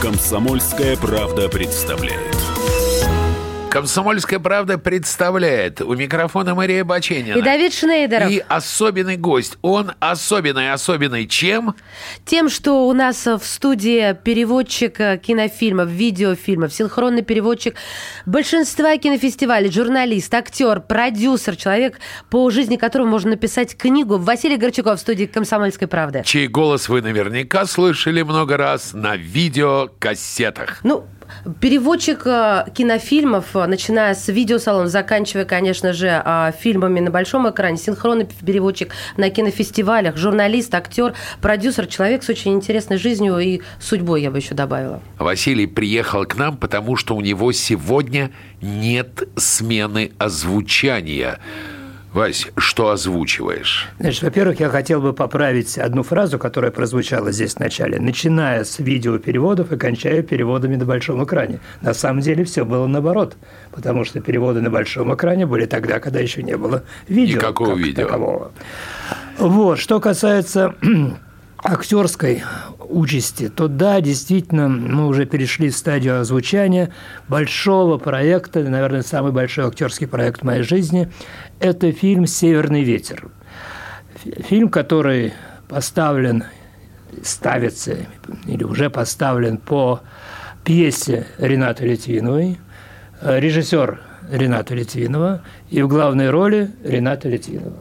Комсомольская правда представляет. Комсомольская правда представляет у микрофона Мария Баченина. И Давид Шнейдеров. И особенный гость. Он особенный, особенный чем? Тем, что у нас в студии переводчик э, кинофильмов, видеофильмов, синхронный переводчик большинства кинофестивалей, журналист, актер, продюсер, человек, по жизни которого можно написать книгу. Василий Горчаков в студии «Комсомольской правды». Чей голос вы наверняка слышали много раз на видеокассетах. Ну, переводчик э, кинофильмов, э, начиная с видеосалона, заканчивая, конечно же, а, фильмами на большом экране, синхронный переводчик на кинофестивалях, журналист, актер, продюсер, человек с очень интересной жизнью и судьбой, я бы еще добавила. Василий приехал к нам, потому что у него сегодня нет смены озвучания. Вась, что озвучиваешь? Значит, во-первых, я хотел бы поправить одну фразу, которая прозвучала здесь в начале. Начиная с видеопереводов и кончая переводами на большом экране. На самом деле все было наоборот, потому что переводы на большом экране были тогда, когда еще не было видео. Никакого как видео. Такового. Вот, что касается актерской участи, то да, действительно, мы уже перешли в стадию озвучания большого проекта, наверное, самый большой актерский проект в моей жизни. Это фильм «Северный ветер». Фильм, который поставлен, ставится или уже поставлен по пьесе Рената Литвиновой, режиссер Рената Литвинова и в главной роли Рената Литвинова.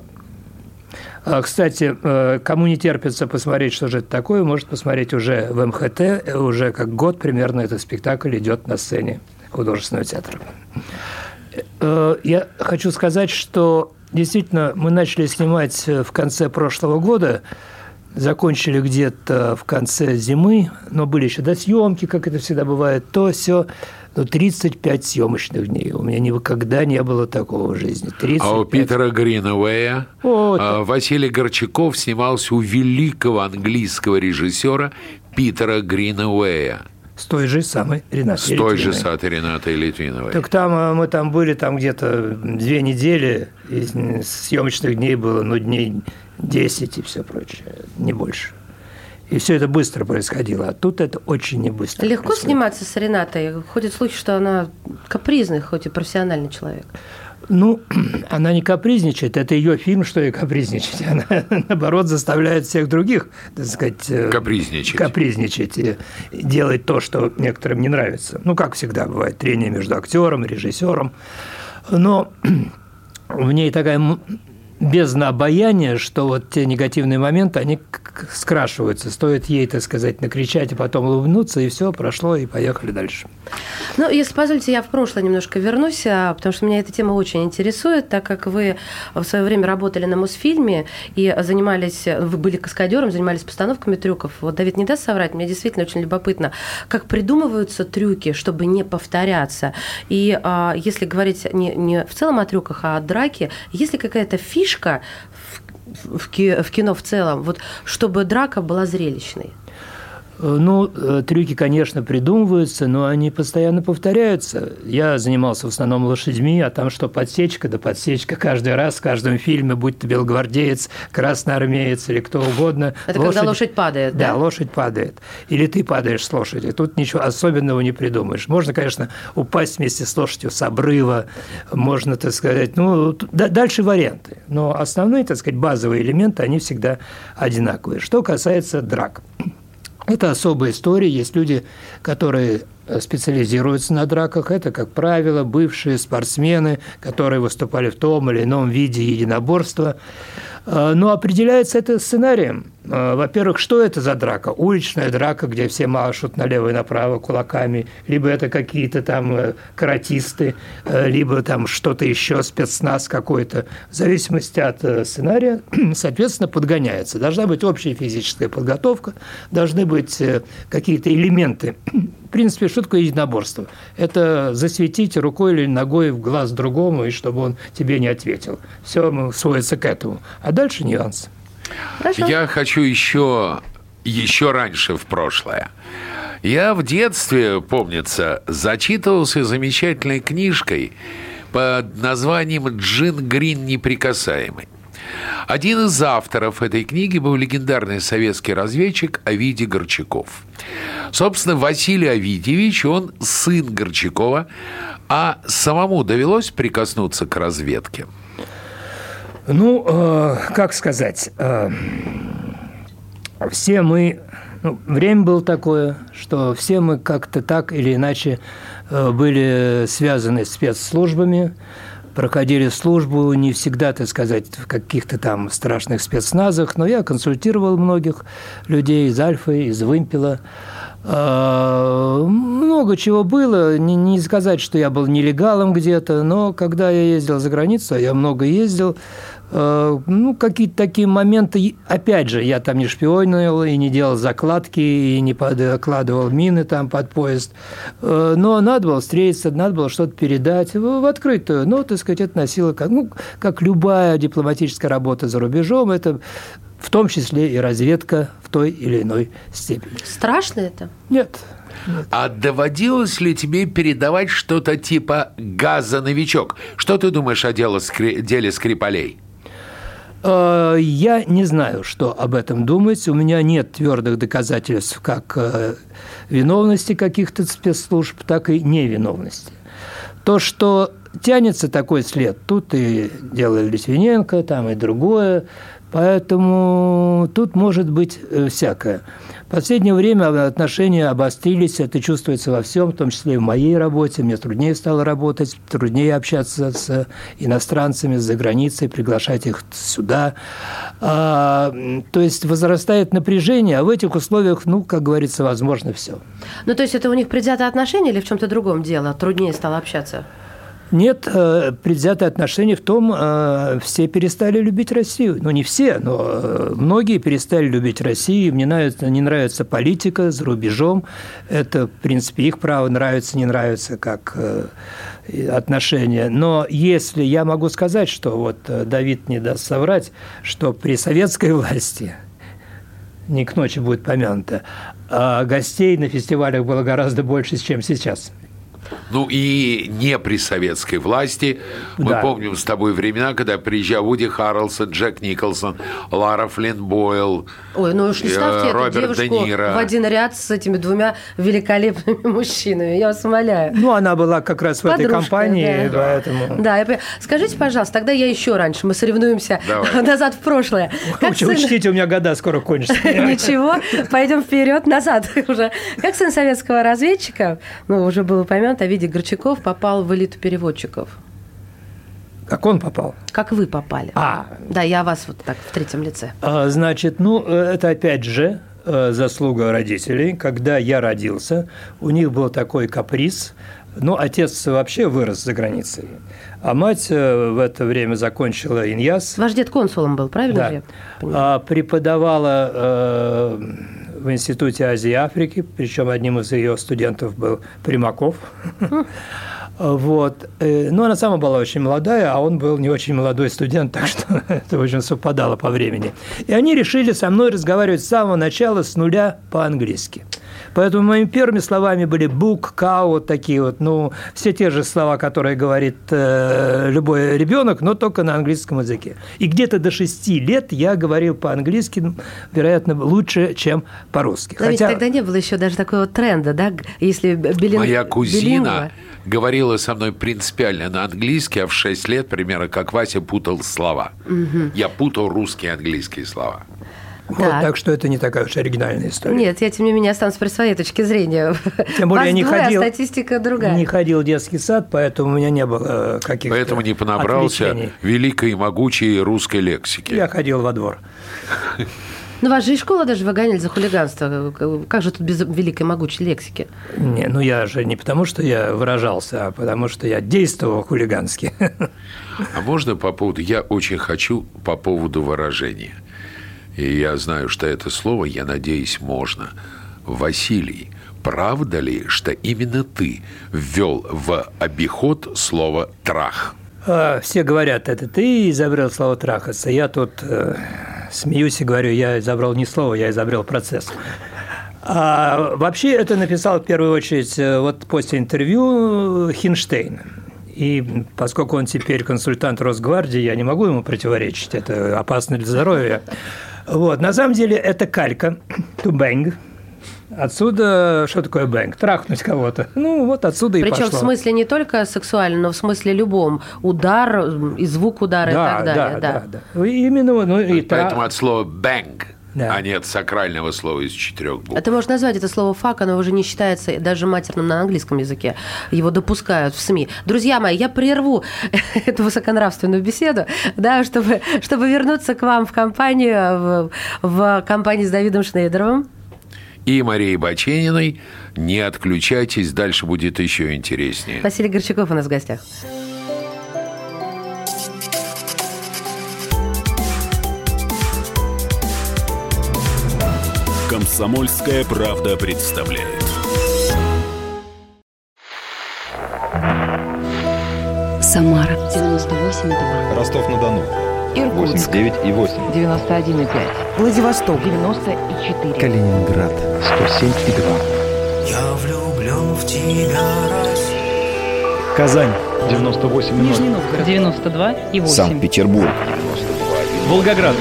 А, Кстати, э, кому не терпится посмотреть, что же это такое, может посмотреть уже в МХТ, уже как год примерно этот спектакль идет на сцене художественного театра. Э, Я хочу сказать, что действительно мы начали снимать в конце прошлого года, закончили где-то в конце зимы, но были еще до съемки, как это всегда бывает, то все. Ну, 35 съемочных дней. У меня никогда не было такого в жизни. 35. А у Питера Гриновея Вот. а, Василий Горчаков снимался у великого английского режиссера Питера Гриновея. С той же самой Ренатой С той же. Саты Ренатой Литвиновой. Так там э, мы там были там где-то две недели, и съемочных дней было, ну, дней 10 и все прочее, не больше. И все это быстро происходило, а тут это очень не быстро. Легко происходит. сниматься с Ренатой? Ходят слухи, что она капризный, хоть и профессиональный человек. Ну, она не капризничает, это ее фильм, что и капризничать. Она, наоборот, заставляет всех других, так сказать, э, Капризничать. капризничать и делать то, что некоторым не нравится. Ну, как всегда бывает, трение между актером и режиссером. Но в ней такая бездна обаяния, что вот те негативные моменты, они скрашиваются. Стоит ей, так сказать, накричать, а потом улыбнуться, и все, прошло, и поехали дальше. Ну, если позволите, я в прошлое немножко вернусь, а, потому что меня эта тема очень интересует, так как вы в свое время работали на Мосфильме и занимались, вы были каскадером, занимались постановками трюков. Вот Давид не даст соврать, мне действительно очень любопытно, как придумываются трюки, чтобы не повторяться. И а, если говорить не, не в целом о трюках, а о драке, есть ли какая-то фишка ки- в кино в целом, вот, чтобы драка была зрелищной? Э, Ну, э, трюки, конечно, придумываются, но они постоянно повторяются. Я занимался в основном лошадьми, а там что, подсечка да подсечка каждый раз, в каждом фильме, будь то белогвардеец, красноармеец или кто угодно. Это когда лошадь падает, да? Да, лошадь падает. Или ты падаешь с лошади. Тут ничего особенного не придумаешь. Можно, конечно, упасть вместе с лошадью с обрыва, можно, так сказать, ну, да- дальше варианты. Но основные, так сказать, базовые элементы, они всегда одинаковые. Что касается драк. Это особая история. Есть люди, которые специализируются на драках. Это, как правило, бывшие спортсмены, которые выступали в том или ином виде единоборства. Э, Но определяется это сценарием. Э, Во-первых, что это за драка? Уличная драка, где все машут налево и направо кулаками, либо это какие-то там э, каратисты, э, либо там что-то еще, спецназ какой-то. В зависимости от э, сценария, соответственно, подгоняется. Должна быть общая физическая подготовка, должны быть э, какие-то элементы. В принципе, что такое единоборство? Это засветить рукой или ногой в глаз другому, и чтобы он тебе не ответил. Все сводится к этому. А дальше нюансы. Хорошо. Я хочу еще, еще раньше в прошлое. Я в детстве, помнится, зачитывался замечательной книжкой под названием «Джин Грин неприкасаемый». Один из авторов этой книги был легендарный советский разведчик Овидий Горчаков. Собственно, Василий Овидьевич, он сын Горчакова, а самому довелось прикоснуться к разведке? Ну, э, как сказать, э, все мы, ну, время было такое, что все мы как-то так или иначе э, были связаны с спецслужбами, проходили службу не всегда, так сказать, в каких-то там страшных спецназах, но я консультировал многих людей из Альфы, из Вымпела. А, много чего было. Не, не сказать, что я был нелегалом где-то, но когда я ездил за границу, а я много ездил, ну, какие-то такие моменты. Опять же, я там не шпионил и не делал закладки, и не подкладывал мины там под поезд. Э, но надо было встретиться, надо было что-то передать в открытую. Но, так сказать, это носило, как, ну, как любая дипломатическая работа за рубежом, это в том числе и разведка в той или иной степени. Страшно это? Нет. Нет. А доводилось ли тебе передавать что-то типа газа новичок? Что ты думаешь о деле, скри... деле Скрипалей? Э, я не знаю, что об этом думать. У меня нет твердых доказательств как э, виновности каких-то спецслужб, так и невиновности. То, что тянется такой след, тут и дело Литвиненко, там и другое, поэтому тут может быть э, всякое. В последнее время отношения обострились, это чувствуется во всем, в том числе и в моей работе. Мне труднее стало работать, труднее общаться с иностранцами за границей, приглашать их сюда. А, то есть возрастает напряжение, а в этих условиях, ну, как говорится, возможно все. Ну, то есть это у них предвзятое отношение или в чем-то другом дело? Труднее стало общаться? Нет, э, предвзятое отношение в том, э, все перестали любить Россию. Ну, не все, но э, многие перестали любить Россию. Мне нравится, не нравится политика за рубежом. Это, в принципе, их право нравится, не нравится, как отношения. Но если я могу сказать, что вот Давид не даст соврать, что при советской власти не к ночи будет помянуто, а гостей на фестивалях было гораздо больше, чем сейчас. Ну и не при советской власти. Мы да. помним с тобой времена, когда приезжал Вуди Харрелсон, Джек Николсон, Лара Флинн Бойл, Ой, ну уж не ставьте э, Роберт эту девушку Де Ниро. в один ряд с этими двумя великолепными мужчинами, я вас умоляю. Ну, она была как раз в Подружка, этой компании, да. поэтому... Да, я... скажите, пожалуйста, тогда я еще раньше, мы соревнуемся Давай. назад в прошлое. Как сын... Учтите, у меня года скоро кончатся. Ничего, пойдем вперед, назад уже. Как сын советского разведчика, ну, уже был упомянут, Овидий Горчаков попал в элиту переводчиков. Как он попал? Как вы попали. А. Да, я вас вот так в третьем лице. А, значит, ну, это опять же э, заслуга родителей. Когда я родился, у них был такой каприз. Ну, отец вообще вырос за границей. А мать э, в это время закончила Иньяс. Ваш дед консулом был, правильно? Да. А, преподавала э, в Институте Азии и Африки, причем одним из ее студентов был Примаков. Вот. Э, Но она сама была очень молодая, а он был не очень молодой студент, так что это очень совпадало по времени. И они решили со мной разговаривать с самого начала, с нуля по-английски. Поэтому моими первыми словами были book, cow, вот такие вот, ну, все те же слова, которые говорит э, любой ребенок, но только на английском языке. И где-то до шести лет я говорил по-английски, вероятно, лучше, чем по-русски. Но Хотя... ведь тогда не было еще даже такого тренда, да, если билинг... Моя кузина билингва. говорила со мной принципиально на английский, а в шесть лет, примерно, как Вася путал слова. Угу. Я путал русские и английские слова. Вот, так. так что это не такая уж оригинальная история. Нет, я тем не менее останусь при своей точке зрения. Тем более я не двое, ходил, а статистика другая. Не ходил в детский сад, поэтому у меня не было э, каких-то Поэтому не понабрался отвлечений. великой и могучей русской лексики. Я ходил во двор. Ну, вас же и школа даже выгоняли за хулиганство. Как же тут без великой могучей лексики? Не, ну я же не потому, что я выражался, а потому, что я действовал хулигански. А можно по поводу... Я очень хочу по поводу выражения – и я знаю, что это слово, я надеюсь, можно. Василий, правда ли, что именно ты ввел в обиход слово «трах»? А, все говорят, это ты изобрел слово «трахаться». Я тут э, смеюсь и говорю, я изобрел не слово, я изобрел процесс. А вообще это написал в первую очередь э, вот после интервью Хинштейн. И поскольку он теперь консультант Росгвардии, я не могу ему противоречить, это опасно для здоровья. Вот. На самом деле это калька, to bang, Отсюда что такое bang? Трахнуть кого-то. Ну, вот отсюда и Причем в смысле не только сексуальном, но в смысле любом. Удар и звук удара да, и так далее. Да, да, да. Именно, ну, и Поэтому тра- от слова «bang», Да. а не от сакрального слова из четырех букв. А ты можешь назвать это слово «fuck», оно уже не считается даже матерным на английском языке. Его допускают в СМИ. Друзья мои, я прерву эту высоконравственную беседу, да, чтобы, чтобы вернуться к вам в компанию, в, в компании с Давидом Шнейдеровым. И Марией Бачениной. Не отключайтесь, дальше будет еще интереснее. Василий Горчаков у нас в гостях. Комсомольская правда представляет. Самара 98,2. Rostov-на-Дону. Иркутск 89 и 8. 91,5. Владивосток 94. Калининград 107 и 2. Я влюблен в тебя, Россия. Казань 98 и 0. Нижний Новгород 92 и 8. Санкт-Петербург Волгоград.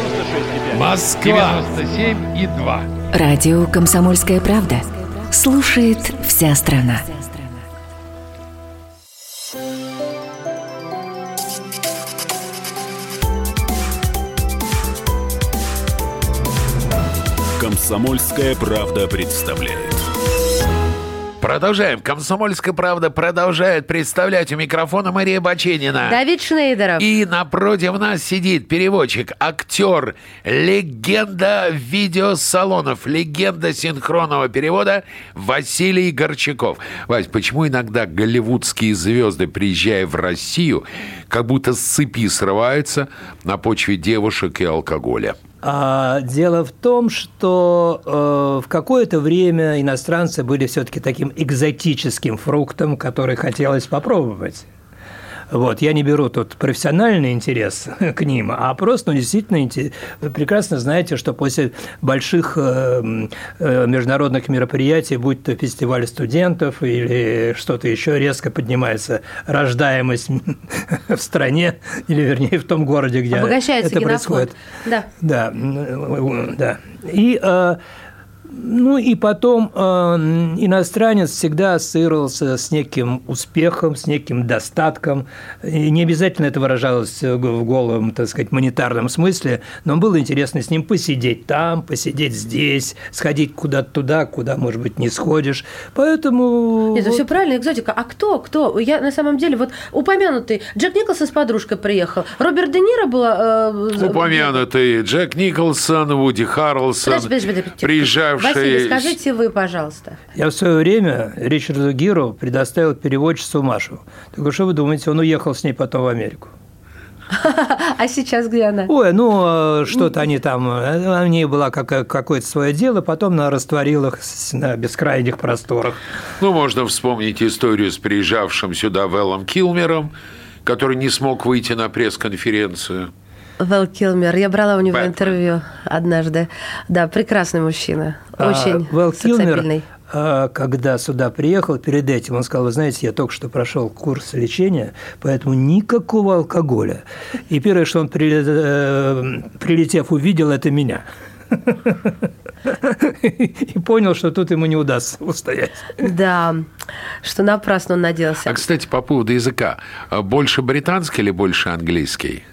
Москва. 97 и 2. Радио «Комсомольская правда». Слушает вся страна. Комсомольская правда представляет. Продолжаем. Комсомольская правда продолжает представлять у микрофона Мария Баченина. Давид Шнейдеров. И напротив нас сидит переводчик, актер, легенда видеосалонов, легенда синхронного перевода Василий Горчаков. Вась, почему иногда голливудские звезды, приезжая в Россию, как будто с цепи срываются на почве девушек и алкоголя? А дело в том, что э, в какое-то время иностранцы были все-таки таким экзотическим фруктом, который хотелось попробовать. Вот, я не беру тут профессиональный интерес к ним, а просто, ну, действительно, вы прекрасно знаете, что после больших э, э, международных мероприятий, будь то фестиваль студентов или что-то еще, резко поднимается рождаемость в стране, или, вернее, в том городе, где это генофонд. происходит. Да. Да, м, да. И, э, ну и потом э, иностранец всегда ассоциировался с неким успехом, с неким достатком. И не обязательно это выражалось в голом, так сказать, монетарном смысле, но было интересно с ним посидеть там, посидеть здесь, сходить куда-то туда, куда, может быть, не сходишь. Поэтому... Нет, это вот- все правильно, экзотика. А кто, кто? Я на самом деле, вот упомянутый Джек Николсон с подружкой приехал. Роберт Де Ниро было... э, Упомянутый Джек Николсон, Вуди Харрелсон, Подожди, подожди, подожди. Приезжавший... Василий, скажите вы, пожалуйста. Я в свое время Ричарду Гиру предоставил переводчицу Машу. Так а что вы думаете, он уехал с ней потом в Америку? А сейчас где она? Ой, ну, э, что-то они там, э, у нее было какое- какое-то свое дело, потом она растворила их на бескрайних просторах. Ну, можно вспомнить историю с приезжавшим сюда Веллом Килмером, который не смог выйти на пресс-конференцию. Вэл Килмер. Я брала у него Бэтмен. интервью однажды. Да, прекрасный мужчина. А Очень Вэл Килмер, сексапильный. а, когда сюда приехал, перед этим он сказал, вы знаете, я только что прошел курс лечения, поэтому никакого алкоголя. И первое, что он, э, прилетев, увидел, это меня. И понял, что тут ему не удастся устоять. Да, что напрасно он надеялся. А, кстати, по поводу языка. А Больше британский или больше английский?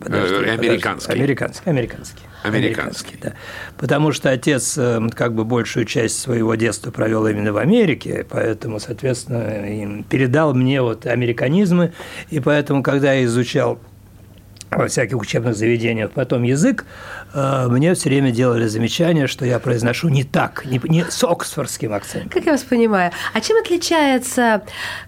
Подожди, Э, подожди. американский. Американский. Американский. Американский. да. Потому что отец э, как бы большую часть своего детства провел именно в Америке, поэтому, соответственно, передал мне вот американизмы, и поэтому, когда я изучал во всяких учебных заведениях потом язык, мне все время делали замечание, что я произношу не так, не, не с оксфордским акцентом. Как я вас понимаю. А чем отличается,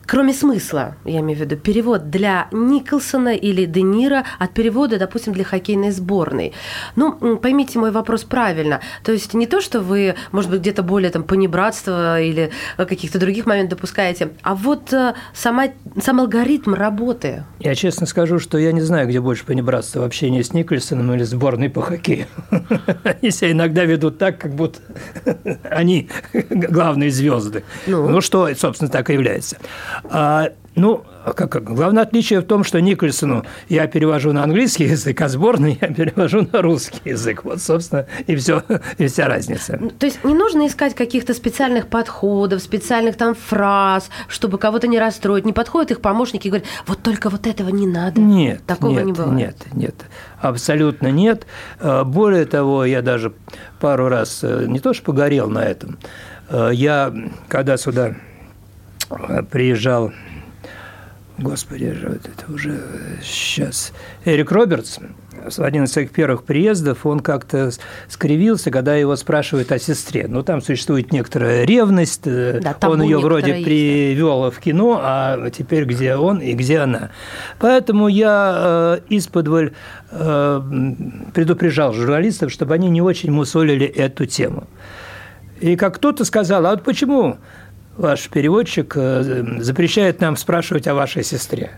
кроме смысла, я имею в виду, перевод для Николсона или Де Ниро от перевода, допустим, для хоккейной сборной? Ну, поймите мой вопрос правильно. То есть не то, что вы, может быть, где-то более там понебратства или э, каких-то других моментов допускаете, а вот э, сама, сам алгоритм работы. Я честно скажу, что я не знаю, где больше понебратство в общении с Никольсоном или сборной по хоккею. Они себя иногда ведут так, как будто они главные звезды. Ну? Ну, что, собственно, так и является. А, Ну, как, главное отличие в том, что Никольсону я перевожу на английский язык, а сборный я перевожу на русский язык. Вот, собственно, и все, и вся разница. Ну, То есть не нужно искать каких-то специальных подходов, специальных там фраз, чтобы кого-то не расстроить. Не подходят их помощники и говорят, вот только вот этого не надо. Нет, Такого нет, не бывает. Нет, нет, абсолютно нет. Э, Более того, я даже пару раз э, не то что погорел на этом, э, я когда сюда э, приезжал, господи, вот это уже сейчас, Эрик Робертс, один из своих первых приездов, он как-то скривился, когда его спрашивают о сестре. Ну, там существует некоторая ревность, э, Да, он ее вроде есть, привел в кино, а теперь где он и где она. Поэтому я э, исподволь э, предупреждал журналистов, чтобы они не очень мусолили эту тему. И как кто-то сказал, а вот почему ваш переводчик э, запрещает нам спрашивать о вашей сестре?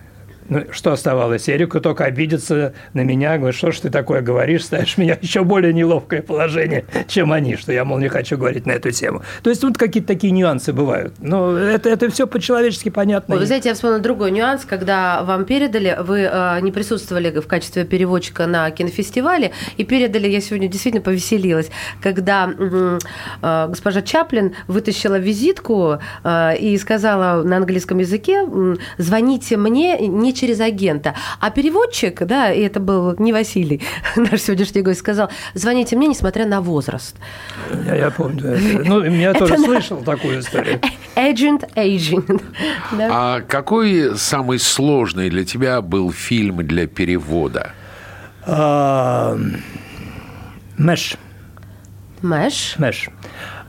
Ну, что оставалось? Эрику только обидеться на меня, говорит, что ж ты такое говоришь, ставишь меня еще более неловкое положение, чем они, что я, мол, не хочу говорить на эту тему. То есть тут какие-то такие нюансы бывают. Но это, это все по-человечески понятно. Вы знаете, я вспомнила другой нюанс, когда вам передали, вы э, не присутствовали в качестве переводчика на кинофестивале, и передали, я сегодня действительно повеселилась, когда м, э, госпожа Чаплин вытащила визитку э, и сказала на английском языке, звоните мне не через агента. А переводчик, да, и это был не Василий, наш сегодняшний гость, сказал, звоните мне, несмотря на возраст. Я, я помню. это. Ну, я тоже слышал такую историю. Agent, agent. А какой самый сложный для тебя был фильм для перевода? А, Мэш. Мэш. Мэш.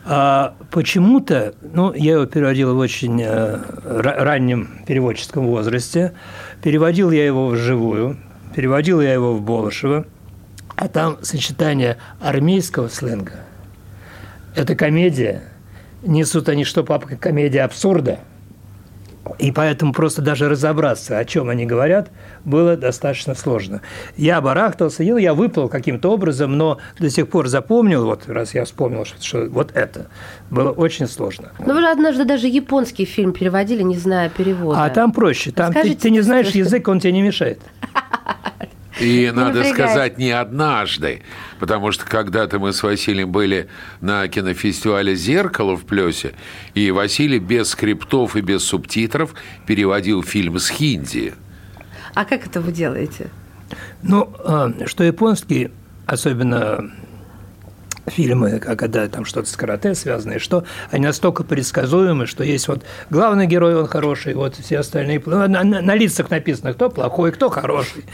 А почему-то, ну, я его переводил в очень э, ра- раннем переводческом возрасте. Переводил я его вживую, переводил я его в Болышево, а там сочетание армейского сленга. Это комедия. Несут они что, папка, комедия абсурда. И поэтому просто даже разобраться, о чем они говорят, было достаточно сложно. Я барахтался, ну, я выплыл каким-то образом, но до сих пор запомнил, вот раз я вспомнил, что, что вот это было очень сложно. Ну, вы же однажды даже японский фильм переводили, не зная перевода. А там проще. Там ты, ты не знаешь что- язык, он тебе не мешает. И надо сказать не однажды, потому что когда-то мы с Василием были на кинофестивале «Зеркало» в Плесе, и Василий без скриптов и без субтитров переводил фильм с хинди. А как это вы делаете? Ну, а, что японский, особенно фильмы, а когда там что-то с карате связано, что они настолько предсказуемы, что есть вот главный герой, он хороший, вот все остальные... ну, На, на- на лицах написано, кто плохой, кто хороший.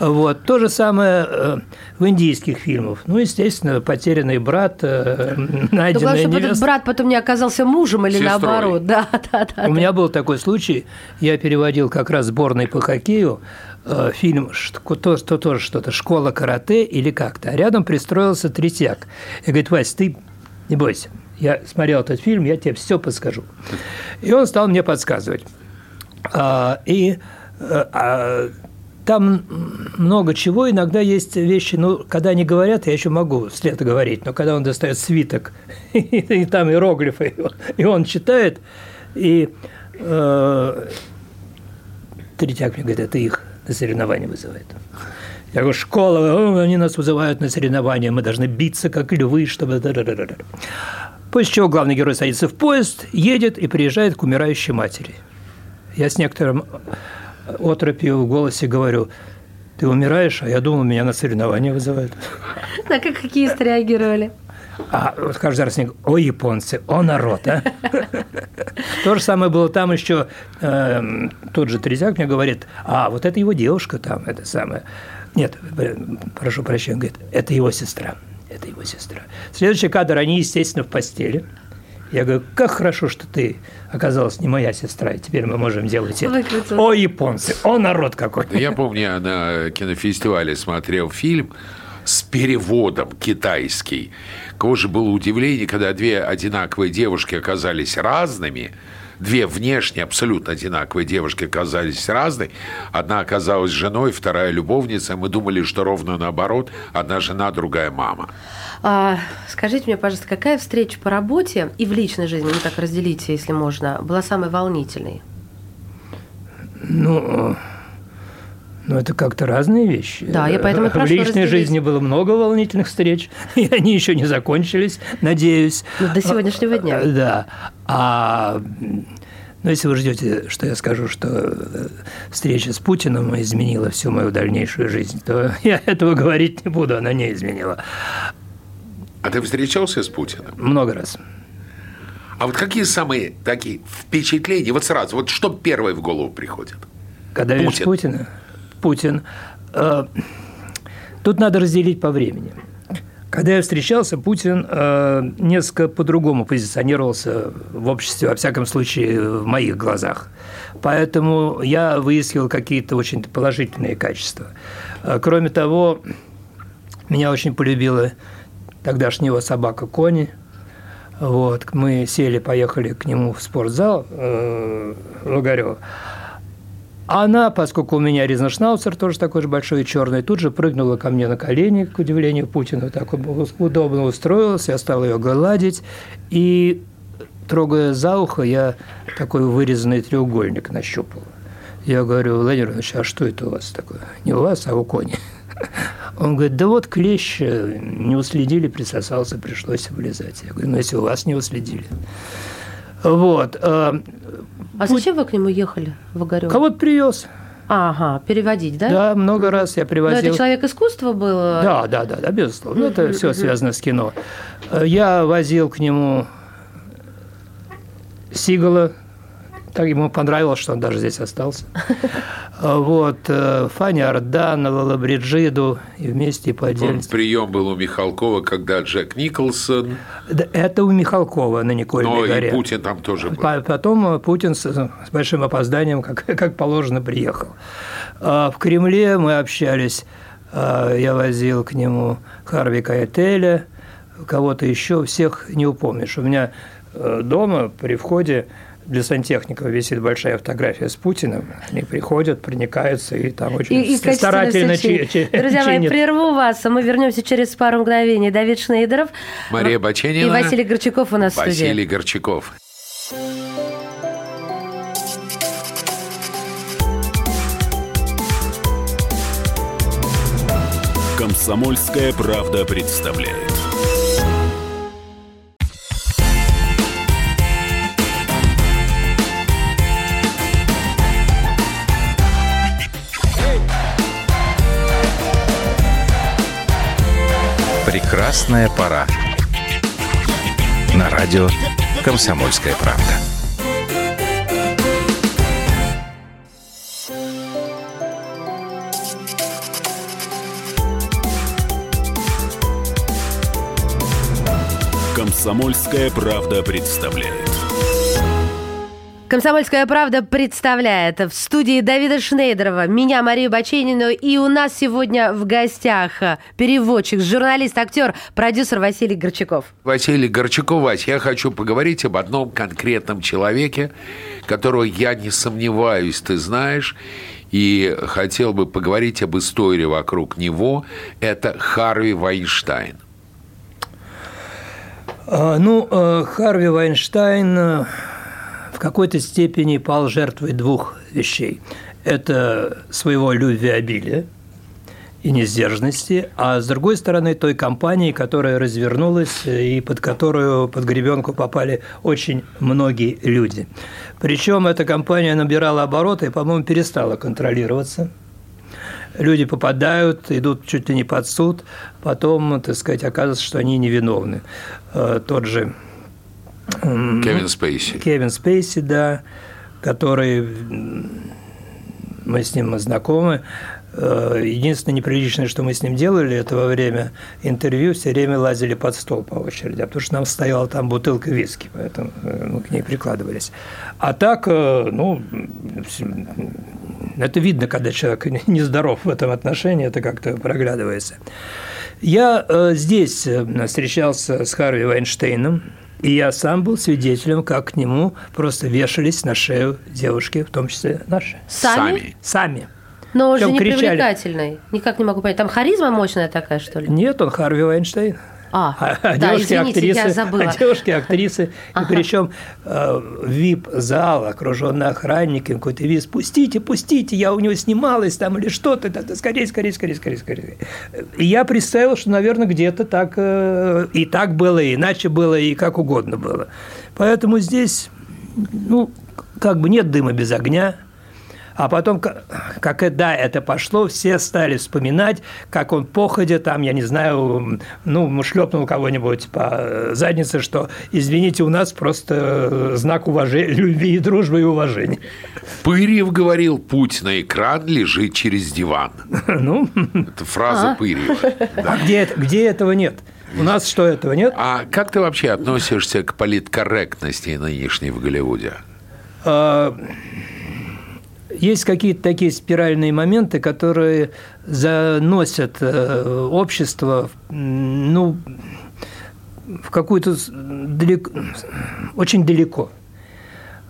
Вот. То же самое э, в индийских фильмах. Ну, естественно, потерянный брат, э, Ну, главное, найденная чтобы этот брат потом не оказался мужем или Сестрой. наоборот. Да, да, да. У меня был такой случай, я переводил как раз сборной по хоккею э, фильм, что, то, тоже что-то, «Школа карате» или как-то, а рядом пристроился третьяк. И говорит, Вась, ты не бойся, я смотрел этот фильм, я тебе все подскажу. И он стал мне подсказывать. А, и э, а, там много чего, иногда есть вещи, ну, когда они говорят, я еще могу вслед говорить, но когда он достает свиток, и, там иероглифы, и он читает, и э, Третьяк мне говорит, это их соревнования вызывает. Я говорю, школа, о, они нас вызывают на соревнования, мы должны биться, как львы, чтобы... да-да-да-да-да». После чего главный герой садится в поезд, едет и приезжает к умирающей матери. Я с некоторым отропью в голосе говорю, ты умираешь, а я думал, меня на соревнования вызывают. А как хоккеисты реагировали? А вот каждый раз они говорят, о, японцы, о, народ, а. То же самое было там еще, эм, тот же Трезяк мне говорит, а вот это его девушка там, это самое. Нет, прошу прощения, говорит, это его сестра, это его сестра. Следующий кадр, они, естественно, в постели. Я говорю, как хорошо, что ты оказалась не моя сестра, и теперь мы можем делать это. О, японцы, о, народ какой. Я помню, я на кинофестивале смотрел фильм с переводом китайский. Кого же было удивление, когда две одинаковые девушки оказались разными, две внешне абсолютно одинаковые девушки оказались разной. Одна оказалась женой, вторая любовница. Мы думали, что ровно наоборот. Одна жена, другая мама. А, скажите мне, пожалуйста, какая встреча по работе и в личной жизни, ну так разделите, если можно, была самой волнительной? Ну, ну, это как-то разные вещи. Да, я поэтому и В личной жизни было много волнительных встреч, и они еще не закончились, надеюсь. Ну, до сегодняшнего дня. А, Да. А ну, если вы ждете, что я скажу, что э, встреча с Путиным изменила всю мою дальнейшую жизнь, то я этого говорить не буду, она не изменила. А ты встречался с Путиным? Много раз. А вот какие самые такие впечатления? Вот сразу, вот что первое в голову приходит? Когда видишь Путин. Путина, Путин, э, тут надо разделить по времени. Когда я встречался, Путин э, несколько по-другому позиционировался в обществе, во всяком случае, в моих глазах. Поэтому я выискивал какие-то очень положительные качества. Э, Кроме того, меня очень полюбила тогдашняя его собака Кони. Вот, мы сели, поехали к нему в спортзал э, Логарева. Она, поскольку у меня ризеншнауцер тоже такой же большой и черный, тут же прыгнула ко мне на колени, к удивлению Путина, так удобно устроилась, я стал ее гладить, и, трогая за ухо, я такой вырезанный треугольник нащупал. Я говорю, Владимир Иванович, а что это у вас такое? Не у вас, а у кони. Он говорит, да вот клещ, э, не уследили, присосался, пришлось вылезать. Я говорю, ну если у вас не уследили. Вот. Э, А зачем вы к нему ехали в Огарёво? Кого-то привез. Ага, переводить, да? Да, много раз я Но привозил. это человек искусства был? Да, да, да, да, безусловно. Это все связано с кино. Э, Я возил к нему Сигала. Так ему понравилось, что он даже здесь остался. Э, Вот. э, Фанни Ардана, Лала Бриджиду. И вместе, и по отдельности. прием был у Михалкова, когда Джек Николсон, Это у Михалкова на Никольной но горе. и Путин там тоже был. По- Потом э, Путин с, с большим опозданием, как, как положено, приехал. А В Кремле мы общались. Я возил к нему Харви Кайтеля, кого-то еще, всех не упомнишь. У меня э, дома при входе для сантехников висит большая фотография с Путиным. Они приходят, проникаются и там очень И, и старательно чи- чинят. чи- Друзья мои, прерву вас, а мы вернемся через пару мгновений. Давид Шнейдеров Мария и Баченина. Василий Горчаков у нас в студии. Василий Горчаков. Комсомольская правда представляет. Прекрасная пора. На радио «Комсомольская правда». Комсомольская правда представляет. Комсомольская правда представляет в студии Давида Шнейдерова, меня, Марию Баченину, и у нас сегодня в гостях переводчик, журналист, актер, продюсер Василий Горчаков. Василий Горчаков, Вась, я хочу поговорить об одном конкретном человеке, которого я не сомневаюсь, ты знаешь, и хотел бы поговорить об истории вокруг него. Это Харви Вайнштайн. А, Ну, э, Харви Вайнштайн э, в какой-то степени пал жертвой двух вещей. Это своего любвеобилия и несдержанности, а с другой стороны той компании, которая развернулась и под которую, под гребенку попали очень многие люди. Причем эта компания набирала обороты и, по-моему, перестала контролироваться люди попадают, идут чуть ли не под суд, потом, так сказать, оказывается, что они невиновны. Э, Тот же Кевин Спейси. Кевин Спейси, да, который мы с ним знакомы. Э, Единственное неприличное, что мы с ним делали, это во время интервью все время лазили под стол по очереди, а потому что нам стояла там бутылка виски, поэтому э, мы к ней прикладывались. А так, э, ну, это видно, когда человек нездоров в этом отношении, это как-то проглядывается. Я здесь встречался с Харви Вайнштейном, и я сам был свидетелем, как к нему просто вешались на шею девушки, в том числе наши. Сами? Сами. Но он же Причем не кричали. привлекательный. Никак не могу понять. Там харизма мощная такая, что ли? Нет, он Харви Вайнштейн. А, да, извините, девушки-актрисы, я забыла. а девушки-актрисы, Ага. и причем э, вип-зал, окруженный охранниками, какой-то виз, пустите, пустите, я у него снималась там или что-то, да, да, скорее, скорее, скорее, скорее, скорее. И я представил, что, наверное, где-то так э, и так было, и иначе было, и как угодно было. Поэтому здесь, ну, как бы нет дыма без огня, а потом, ка- как и да, это пошло, все стали вспоминать, как он походя там, я не знаю, ну, шлепнул кого-нибудь по заднице, что, извините, у нас просто э, знак уважения, любви и дружбы и уважения. Пырьев говорил, путь на экран лежит через диван. Ну, Это фраза Пырьева. а где, где этого нет? У нас что, этого нет? А как ты вообще относишься к политкорректности нынешней в Голливуде? Есть какие-то такие спиральные моменты, которые заносят э, общество, ну, в какую-то далеко, очень далеко.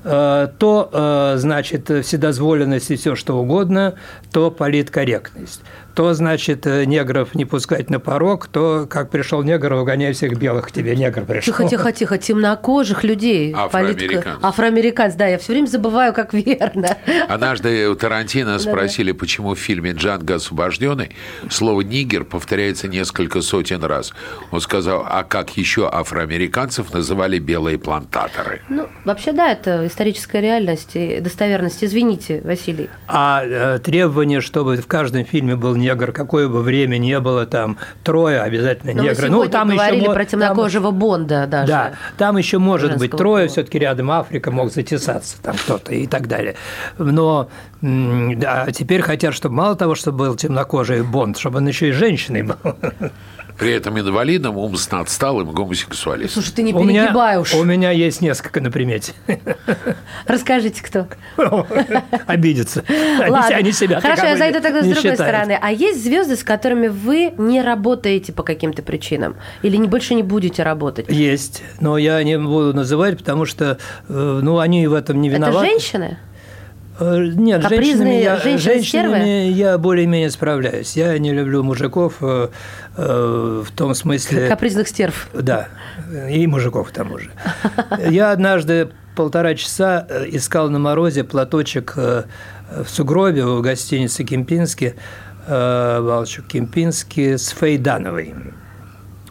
Э, То, э, значит, вседозволенность и все что угодно, то политкорректность. То, значит, э, негров не пускать на порог, то, как пришел негр, выгоняй всех белых, к тебе негр пришел. Тихо, тихо, тихо, темнокожих людей. Афроамериканцев. политика- Афроамериканцев, да, я все время забываю, как верно. Однажды у Тарантино спросили, почему в фильме «Джанго освобожденный» слово «нигер» повторяется несколько сотен раз. Он сказал, а как еще афроамериканцев называли белые плантаторы? Ну, вообще, да, это историческая реальность и достоверность. Извините, Василий. А э, требование, чтобы в каждом фильме был негр, какое бы время не было, там трое обязательно Но негры. сегодня говорили мо- про темнокожего Бонда даже. Да, там еще может быть трое, все-таки рядом Африка мог затесаться, там кто-то и так далее. Но да, теперь хотят, чтобы мало того, что был темнокожий Бонд, чтобы он еще и женщиной был. При этом инвалидом, умственно отсталым гомосексуалистом. Слушай, ты не перегибай уж. у меня есть несколько на примете. Расскажите, кто. Обидятся. Они, Ладно. они себя Хорошо, я зайду тогда с другой считают. стороны. А есть звезды, с которыми вы не работаете по каким-то причинам? Или не, больше не будете работать? Есть, но я не буду называть, потому что э, ну, они в этом не Это виноваты. женщины? Э, Нет, с Капризные женщинами, я, женщины-стервы? женщинами я более-менее справляюсь. Я не люблю мужиков э, э, в том смысле... Капризных стерв. Да, и мужиков к тому же. Я однажды полтора часа э, искал на морозе платочек в сугробе в гостинице Кемпински, Балчук Кемпински с Фейдановой.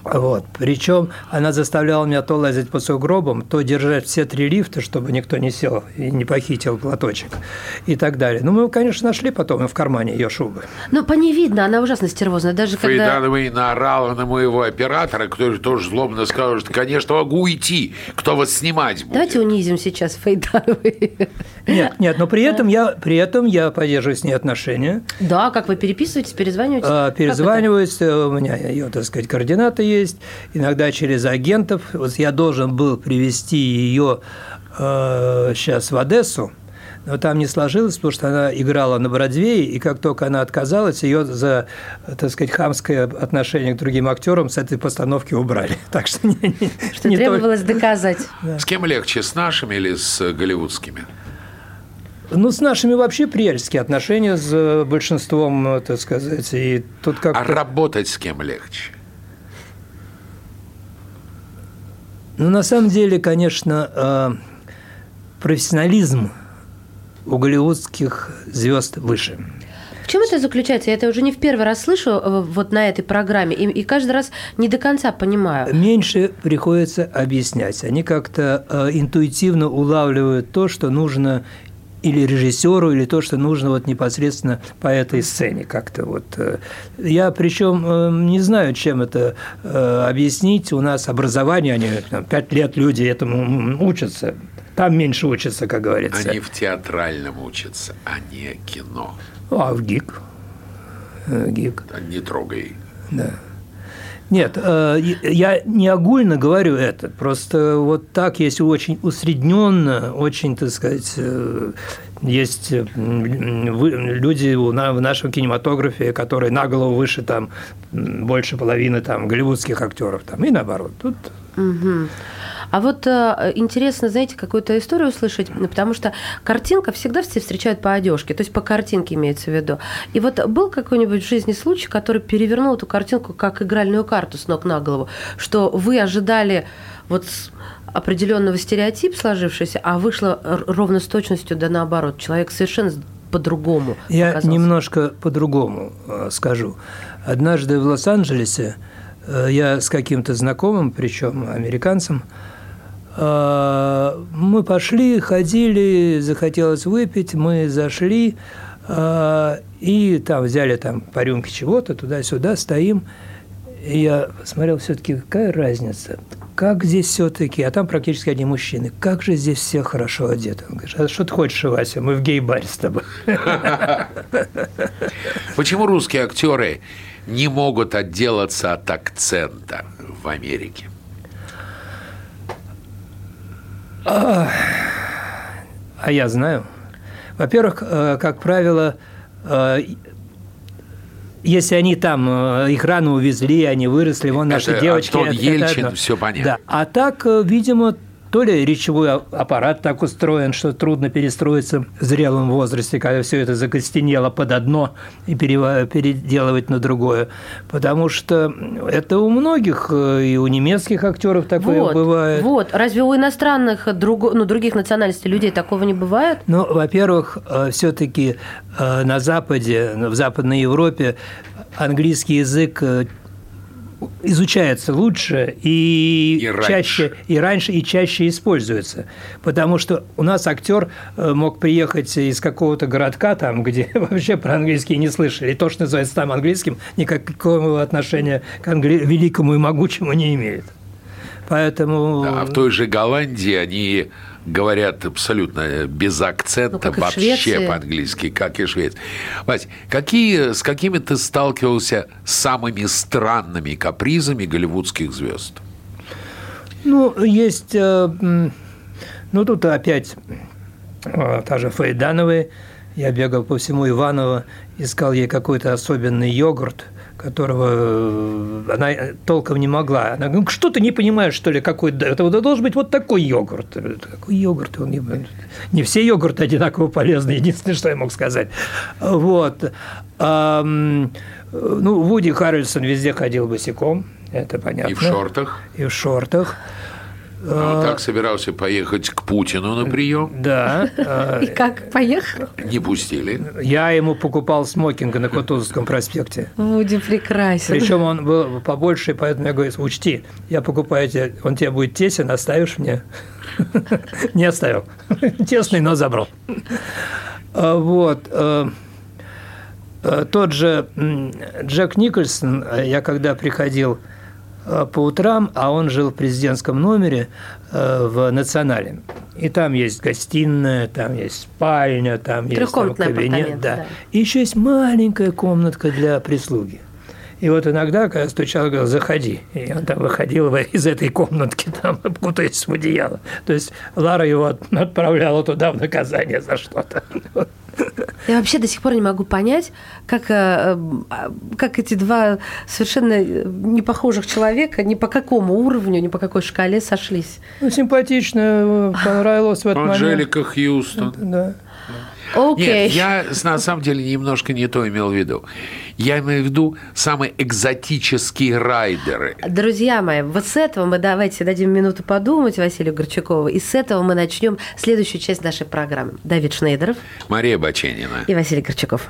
Вот. Причем она заставляла меня то лазить по сугробам, то держать все три лифта, чтобы никто не сел и не похитил платочек и так далее. Ну, мы, конечно, нашли потом в кармане ее шубы. Ну, по ней видно, она ужасно стервозная. Даже когда... Фейдановый наорала на моего оператора, который тоже злобно сказал, что, конечно, могу уйти, кто вас снимать будет. Давайте унизим сейчас Фейдановой. Нет, нет, но при этом я, при этом я поддерживаю с ней отношения. Да, как вы переписываетесь, перезваниваетесь? А? Перезваниваюсь, э, у меня ее, так сказать, координаты есть, иногда через агентов. Вот я должен был привести ее сейчас в Одессу, но там не сложилось, потому что она играла на Бродвее, и как только она отказалась, ее за, так сказать, хамское отношение к другим актерам с этой постановки убрали. Так что не, не- Что не только- требовалось доказать. С кем легче, с нашими или с э, голливудскими? Ну, с нашими вообще приятельские отношения с э, большинством, э, так сказать, и тут как А работать с кем легче? Ну, на самом деле, конечно, э, профессионализм у голливудских звезд выше. В чем это заключается? Я это уже не в первый раз слышу э, вот на этой программе, и, и каждый раз не до конца понимаю. Меньше приходится объяснять. Они как-то э, интуитивно улавливают то, что нужно или режиссеру, или то, что нужно вот непосредственно по этой сцене как-то вот. э. Я причем э, не знаю, чем это э, объяснить. У нас образование, они там, пять лет люди этому учатся. Там меньше учатся, как говорится. Они в театральном учатся, а не кино. А в ГИК. ГИК. Не трогай. Да. Нет, э, я не огульно говорю это, просто вот так, если очень усредненно, очень, так сказать, э, есть э, люди в нашем кинематографе, которые на голову выше там больше половины там голливудских актеров, там и наоборот. Тут Мгм. А вот э, интересно, знаете, какую-то историю услышать, потому что картинка всегда все встречают по одежке, то есть по картинке имеется в виду. И вот был какой-нибудь в жизни случай, который перевернул эту картинку как игральную карту с ног на голову, что вы ожидали вот определенного стереотипа сложившегося, а вышло ровно с точностью да наоборот. Человек совершенно по-другому. Я оказался. немножко по-другому э, скажу. Однажды в Лос-Анджелесе э, я с каким-то знакомым, причем американцем, мы пошли, ходили, захотелось выпить, мы зашли и там взяли там по рюмке чего-то, туда-сюда стоим. И я посмотрел, все-таки какая разница, как здесь все-таки, а там практически одни мужчины, как же здесь все хорошо одеты. Он говорит, а что ты хочешь, Вася, мы в гей-баре с тобой. Почему русские актеры не могут отделаться от акцента в Америке? А, а я знаю. Во-первых, э, как правило, э, если они там э, их рано увезли, они выросли, вон наши это девочки. Антон это, Ельчин, это, все понятно. Да. А так, видимо, то ли речевой а, аппарат так устроен, что трудно перестроиться в зрелом возрасте, когда все это закостенело под одно и переделывать на другое. Потому что это у многих, э, и у немецких актеров такое вот, бывает. Вот. Разве у иностранных, друг, ну, других национальностей людей такого не бывает? Ну, во-первых, все-таки на Западе, в Западной Европе английский язык э, изучается лучше и, и чаще раньше. и раньше и чаще используется, потому что у нас актер э, мог приехать из какого-то городка там, где вообще про английский не слышали, и то, что называется там английским, никакого отношения к англи... великому и могучему не имеет. Поэтому... Да, а в той же Голландии они говорят абсолютно без акцента ну, вообще по-английски, как и Швеция. Вась, какие, с какими ты сталкивался самыми странными капризами голливудских звезд? Ну, есть... Э, ну, тут опять э, та же Фейдановая. Я бегал по всему Иваново, искал ей какой-то особенный йогурт – которого э, она толком не могла. Она говорит, что ты не понимаешь, что ли, какой это должен быть вот такой йогурт. Какой йогурт? Он не, не все йогурты одинаково полезны, единственное, что я мог сказать. Вот. Ну, Вуди Харрельсон везде ходил босиком, это понятно. И в шортах. И в шортах. А он так собирался поехать к Путину на прием. Да. И как поехал? Не пустили. Я ему покупал смокинг на Кутузовском проспекте. Вуди прекрасен. Причем он был побольше, поэтому я говорю, учти, я покупаю тебе, он тебе будет тесен, оставишь мне? Не оставил. Тесный, но забрал. А, вот. Э, э, тот же Джек Никольсон, я когда приходил Э, по утрам, а он жил в президентском номере э, в Национале. И там есть гостиная, там есть спальня, там есть там кабинет. Да. да. И еще есть маленькая комнатка для прислуги. И вот иногда, когда стучал, говорил, заходи. И он там выходил из этой комнатки, там, кутаясь в одеяло. То есть Лара его отправляла туда в наказание за что-то. Я вообще до сих пор не могу понять, как, э, э, как эти два совершенно не похожих человека ни по какому уровню, ни по какой шкале сошлись. Ну, симпатично, понравилось в этот Анжелика момент. Хьюстон. Да. Okay. Нет, я на самом деле немножко не то имел в виду. Я имею в виду самые экзотические райдеры. Друзья мои, вот с этого мы давайте дадим минуту подумать Василию Горчакову, и с этого мы начнем следующую часть нашей программы. Давид Шнейдеров. Мария Баченина. И Василий Горчаков.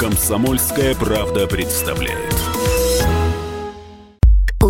Комсомольская правда представляет.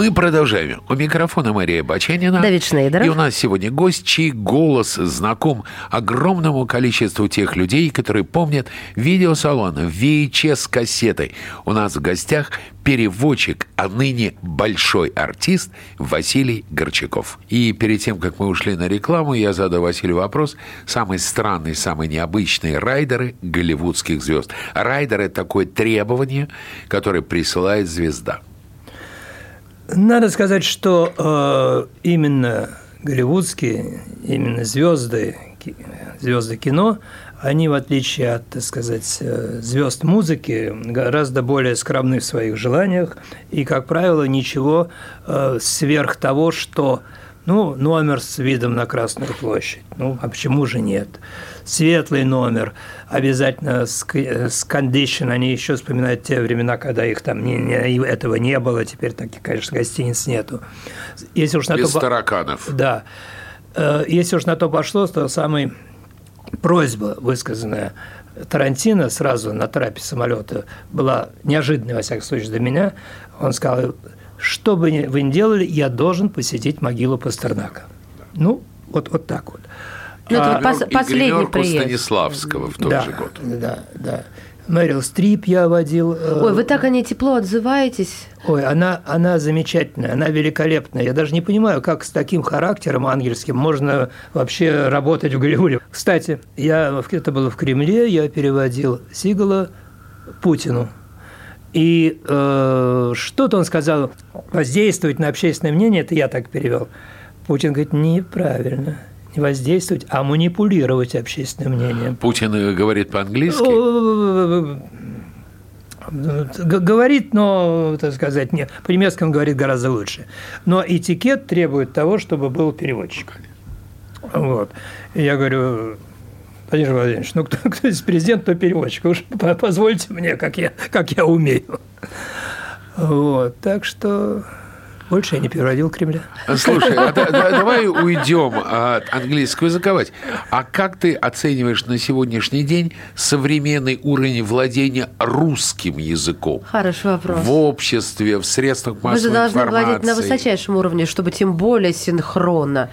Мы продолжаем. У микрофона Мария Бачанина. Давид Шнейдеров. И у нас сегодня гость, чей голос знаком огромному количеству тех людей, которые помнят видеосалон VHS кассетой. У нас в гостях переводчик, а ныне большой артист Василий Горчаков. И перед тем, как мы ушли на рекламу, я задал Василию вопрос. Самые странные, самые необычные райдеры голливудских звезд. Райдер – это такое требование, которое присылает звезда. Надо сказать, что э, именно голливудские, именно звезды, звезды кино, они, в отличие от, так сказать, э, звезд музыки, гораздо более скромны в своих желаниях. И, как правило, ничего э, сверх того, что ну, номер с видом на Красную площадь. Ну, а почему же нет? Светлый номер, обязательно с, с кондишн. Они еще вспоминают те времена, когда их там не, не, этого не было. Теперь таких, конечно, гостиниц нету. Если уж на Без то, тараканов. Да. Э, если уж на то пошло, то самый просьба, высказанная Тарантино сразу на трапе самолета, была неожиданной, во всяком случае, для меня. Он сказал, что бы вы ни делали, я должен посетить могилу Пастернака. Ну, вот, вот так вот. Ну, это а, вот последний приезд. Станиславского в тот да, же год. Да, да. Мэрил Стрип я водил. Э, Ой, вы так о ней тепло отзываетесь. Ой, она, она замечательная, она великолепная. Я даже не понимаю, как с таким характером ангельским можно вообще работать в Голливуде. Кстати, я, это было в Кремле, я переводил Сигала Путину. И э, что-то он сказал, воздействовать на общественное мнение, это я так перевел. Путин говорит, неправильно не воздействовать, а манипулировать общественным мнением. Путин э, говорит по-английски? Говорит, но, так сказать, не, по-немецки он говорит гораздо лучше. Но этикет требует того, чтобы был переводчик. Вот. Я говорю, Владимир Владимирович, ну кто, кто из президент, то переводчик. Уж позвольте мне, как я, как я умею. Вот. Так что больше я не переводил Кремля. Слушай, а да, да, давай уйдем от английского языка. А как ты оцениваешь на сегодняшний день современный уровень владения русским языком? Хороший вопрос. В обществе, в средствах массовой Вы же должны информации. владеть на высочайшем уровне, чтобы тем более синхронно.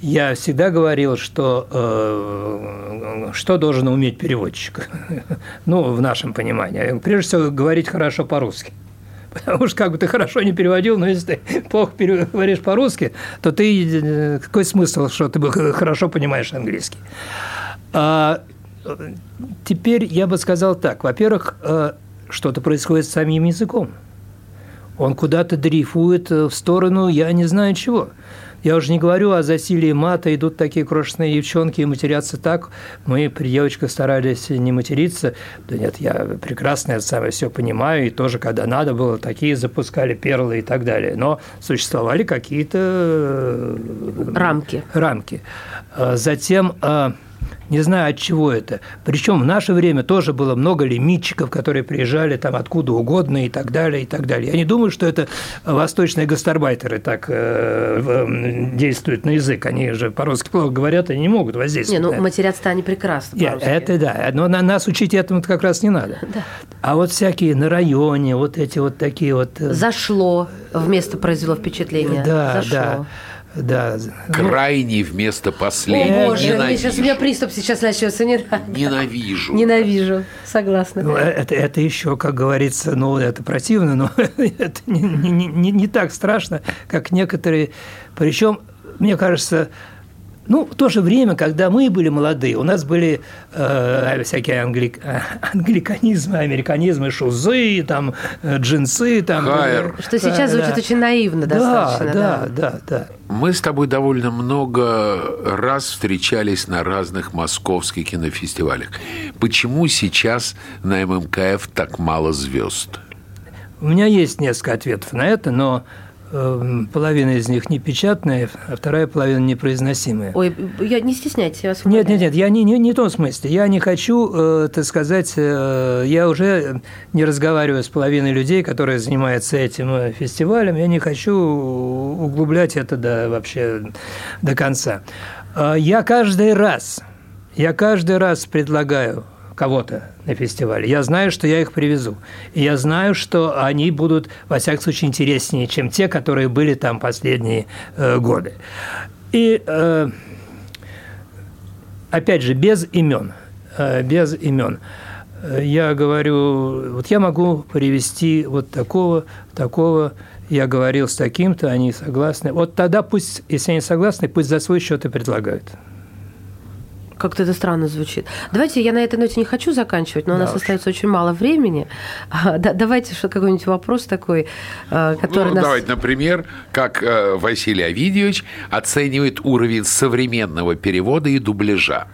Я всегда говорил, что э, что должен уметь переводчик, ну, в нашем понимании. Прежде всего, говорить хорошо по-русски. Потому что как бы ты хорошо не переводил, но если ты плохо говоришь по-русски, то ты э, какой смысл, что ты хорошо понимаешь английский? А, теперь я бы сказал так. Во-первых, э, что-то происходит с самим языком. Он куда-то дрейфует в сторону, я не знаю чего. Я уже не говорю о засилии мата, идут такие крошечные девчонки и матерятся так. Мы при девочках старались не материться. Да нет, я прекрасно это самое все понимаю, и тоже, когда надо было, такие запускали перлы и так далее. Но существовали какие-то... Э, рамки. Рамки. А затем а, не знаю, от чего это. Причем в наше время тоже было много лимитчиков, которые приезжали там откуда угодно и так далее, и так далее. Я не думаю, что это восточные гастарбайтеры так э, действуют на язык. Они же по-русски плохо говорят, они не могут воздействовать. Не, ну матерятся они прекрасно Нет, Это да, но на нас учить этому как раз не надо. Да. А вот всякие на районе, вот эти вот такие вот... Э, Зашло, вместо произвело впечатление. Да, Зашло. да. Да. Крайний вместо последнего. О, боже, мне сейчас, у меня приступ сейчас начнется. Не... Ненавижу. Ненавижу, согласна. Ну, это, это еще, как говорится, ну, это противно, но это не, не, не, не так страшно, как некоторые. Причем, мне кажется, ну, в то же время, когда мы были молодые, у нас были э, всякие англик... англиканизмы, американизмы, шузы, там, э, джинсы. Там, Хайер. Что сейчас звучит да. очень наивно да, достаточно. Да, да, да, да. Мы с тобой довольно много раз встречались на разных московских кинофестивалях. Почему сейчас на ММКФ так мало звезд? У меня есть несколько ответов на это, но половина из них не печатная, а вторая половина непроизносимая. Ой, я не стесняйтесь, я вас Нет, нет, нет, я не, не, не в том смысле. Я не хочу, э, так сказать, э, я уже не разговариваю с половиной людей, которые занимаются этим э, фестивалем, я не хочу углублять это до, вообще до конца. Э, я каждый раз, я каждый раз предлагаю кого-то на фестивале, я знаю, что я их привезу. И я знаю, что они будут, во всяком случае, интереснее, чем те, которые были там последние э, годы. И, э, опять же, без имен. Э, без имен. Э, я говорю, вот я могу привести вот такого, такого, я говорил с таким-то, они согласны. Вот тогда пусть, если они согласны, пусть за свой счет и предлагают. Как-то это странно звучит. Давайте, я на этой ноте не хочу заканчивать, но да у нас уж. остается очень мало времени. А, да, давайте что какой-нибудь вопрос такой, а, который ну, нас... Давайте, например, как э, Василий Овидьевич оценивает уровень современного перевода и дубляжа.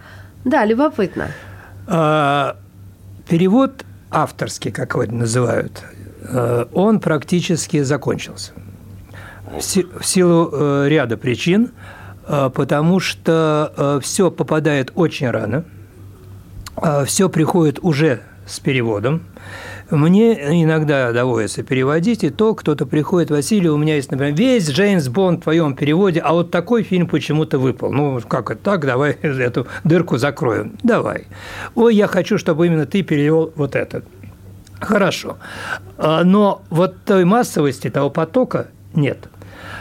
Да, любопытно. А, перевод авторский, как его называют, э, он практически закончился. В силу э, ряда причин – потому что э, все попадает очень рано, э, все приходит уже с переводом. Мне иногда доводится переводить, и то кто-то приходит, Василий, у меня есть, например, весь Джеймс Бонд в твоем переводе, а вот такой фильм почему-то выпал. Ну, как это так, давай эту дырку закроем. Давай. Ой, я хочу, чтобы именно ты перевел вот этот. Хорошо. Но вот той массовости, того потока нет.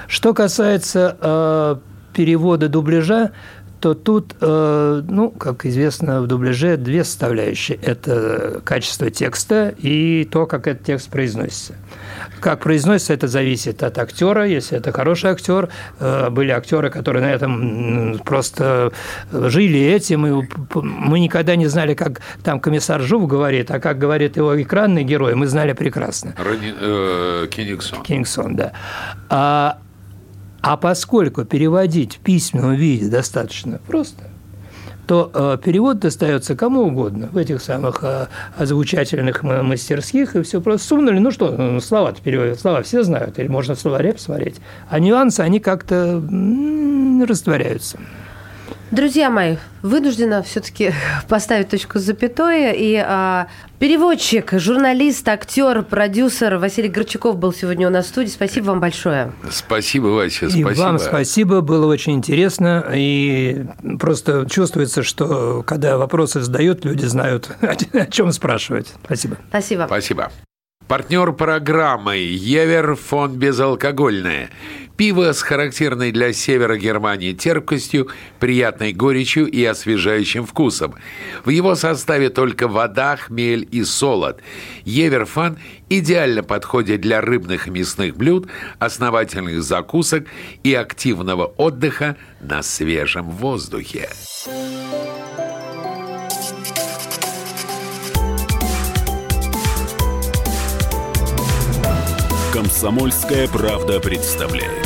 Что касается перевода дубляжа, то тут, э, ну, как известно, в дубляже две составляющие. Это качество текста и то, как этот текст произносится. Как произносится, это зависит от актера. Если это хороший актер, э, были актеры, которые на этом просто жили этим, и мы никогда не знали, как там комиссар Жув говорит, а как говорит его экранный герой, мы знали прекрасно. Рони, э, Кингсон. Кингсон, да. А, а поскольку переводить в письменном виде достаточно просто, то э, перевод достается кому угодно в этих самых э, озвучательных мастерских, и все просто сунули. Ну что, слова-то переводят, слова все знают, или можно словаре посмотреть. А нюансы, они как-то растворяются. Друзья мои, вынуждена все-таки поставить точку с запятой. И а, переводчик, журналист, актер, продюсер Василий Горчаков был сегодня у нас в студии. Спасибо вам большое. Спасибо, Вася, спасибо. И вам спасибо, было очень интересно. И просто чувствуется, что когда вопросы задают, люди знают, о чем спрашивать. Спасибо. Спасибо. Спасибо. Партнер программы Евер фон безалкогольное. Пиво с характерной для севера Германии терпкостью, приятной горечью и освежающим вкусом. В его составе только вода, хмель и солод. Еверфан идеально подходит для рыбных и мясных блюд, основательных закусок и активного отдыха на свежем воздухе. Комсомольская правда представляет.